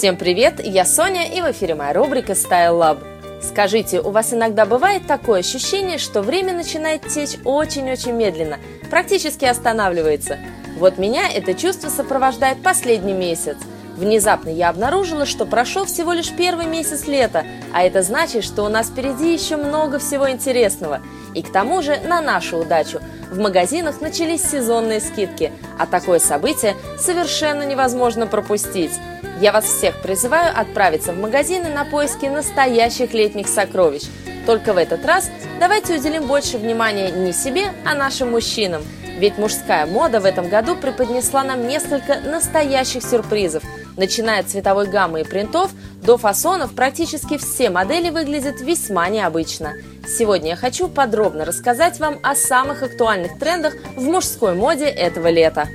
Всем привет, я Соня и в эфире моя рубрика Style Lab. Скажите, у вас иногда бывает такое ощущение, что время начинает течь очень-очень медленно, практически останавливается? Вот меня это чувство сопровождает последний месяц. Внезапно я обнаружила, что прошел всего лишь первый месяц лета, а это значит, что у нас впереди еще много всего интересного. И к тому же, на нашу удачу, в магазинах начались сезонные скидки, а такое событие совершенно невозможно пропустить. Я вас всех призываю отправиться в магазины на поиски настоящих летних сокровищ. Только в этот раз давайте уделим больше внимания не себе, а нашим мужчинам. Ведь мужская мода в этом году преподнесла нам несколько настоящих сюрпризов. Начиная от цветовой гаммы и принтов до фасонов, практически все модели выглядят весьма необычно. Сегодня я хочу подробно рассказать вам о самых актуальных трендах в мужской моде этого лета.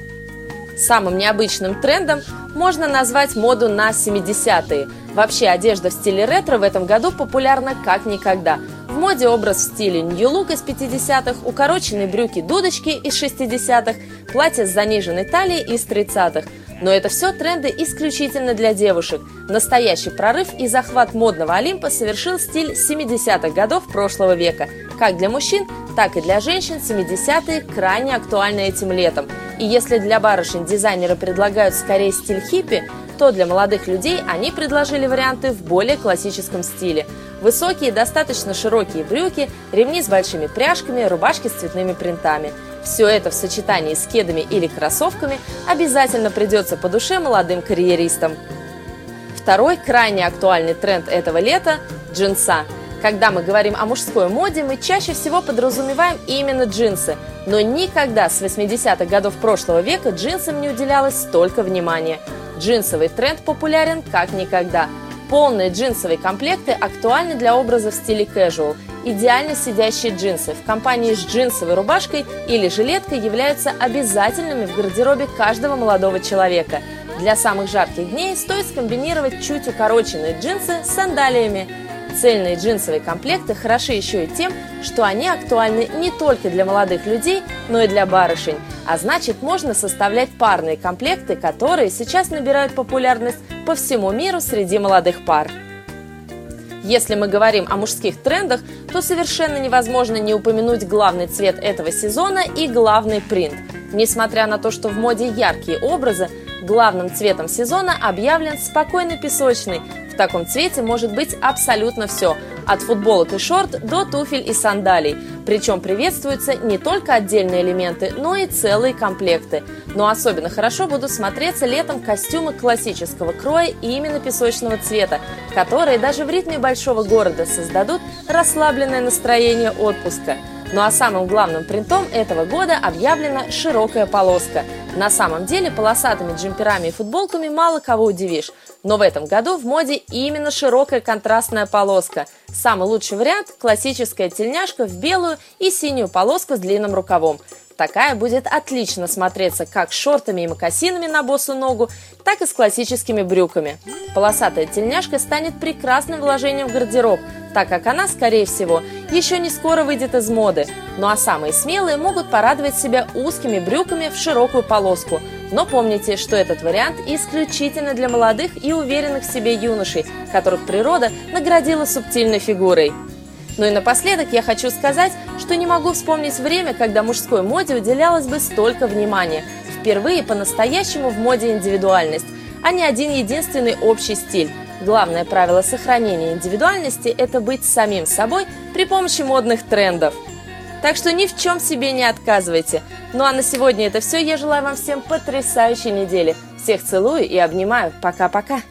Самым необычным трендом можно назвать моду на 70-е. Вообще одежда в стиле ретро в этом году популярна как никогда. В моде образ в стиле Look из 50-х, укороченные брюки-дудочки из 60-х, платье с заниженной талией из 30-х. Но это все тренды исключительно для девушек. Настоящий прорыв и захват модного Олимпа совершил стиль 70-х годов прошлого века. Как для мужчин, так и для женщин 70-е крайне актуальны этим летом. И если для барышень дизайнеры предлагают скорее стиль хиппи, то для молодых людей они предложили варианты в более классическом стиле. Высокие, достаточно широкие брюки, ремни с большими пряжками, рубашки с цветными принтами. Все это в сочетании с кедами или кроссовками обязательно придется по душе молодым карьеристам. Второй крайне актуальный тренд этого лета – джинса. Когда мы говорим о мужской моде, мы чаще всего подразумеваем именно джинсы. Но никогда с 80-х годов прошлого века джинсам не уделялось столько внимания. Джинсовый тренд популярен как никогда. Полные джинсовые комплекты актуальны для образа в стиле casual. Идеально сидящие джинсы в компании с джинсовой рубашкой или жилеткой являются обязательными в гардеробе каждого молодого человека. Для самых жарких дней стоит скомбинировать чуть укороченные джинсы с сандалиями. Цельные джинсовые комплекты хороши еще и тем, что они актуальны не только для молодых людей, но и для барышень. А значит, можно составлять парные комплекты, которые сейчас набирают популярность по всему миру среди молодых пар. Если мы говорим о мужских трендах, то совершенно невозможно не упомянуть главный цвет этого сезона и главный принт. Несмотря на то, что в моде яркие образы, главным цветом сезона объявлен спокойный песочный, в таком цвете может быть абсолютно все, от футболок и шорт до туфель и сандалий. Причем приветствуются не только отдельные элементы, но и целые комплекты. Но особенно хорошо будут смотреться летом костюмы классического кроя и именно песочного цвета, которые даже в ритме большого города создадут расслабленное настроение отпуска. Ну а самым главным принтом этого года объявлена широкая полоска. На самом деле полосатыми джемперами и футболками мало кого удивишь. Но в этом году в моде именно широкая контрастная полоска. Самый лучший вариант – классическая тельняшка в белую и синюю полоску с длинным рукавом. Такая будет отлично смотреться как с шортами и мокасинами на босу ногу, так и с классическими брюками. Полосатая тельняшка станет прекрасным вложением в гардероб, так как она, скорее всего, еще не скоро выйдет из моды. Ну а самые смелые могут порадовать себя узкими брюками в широкую полоску. Но помните, что этот вариант исключительно для молодых и уверенных в себе юношей, которых природа наградила субтильной фигурой. Ну и напоследок я хочу сказать, что не могу вспомнить время, когда мужской моде уделялось бы столько внимания. Впервые по-настоящему в моде индивидуальность, а не один единственный общий стиль. Главное правило сохранения индивидуальности – это быть самим собой при помощи модных трендов. Так что ни в чем себе не отказывайте. Ну а на сегодня это все. Я желаю вам всем потрясающей недели. Всех целую и обнимаю. Пока-пока.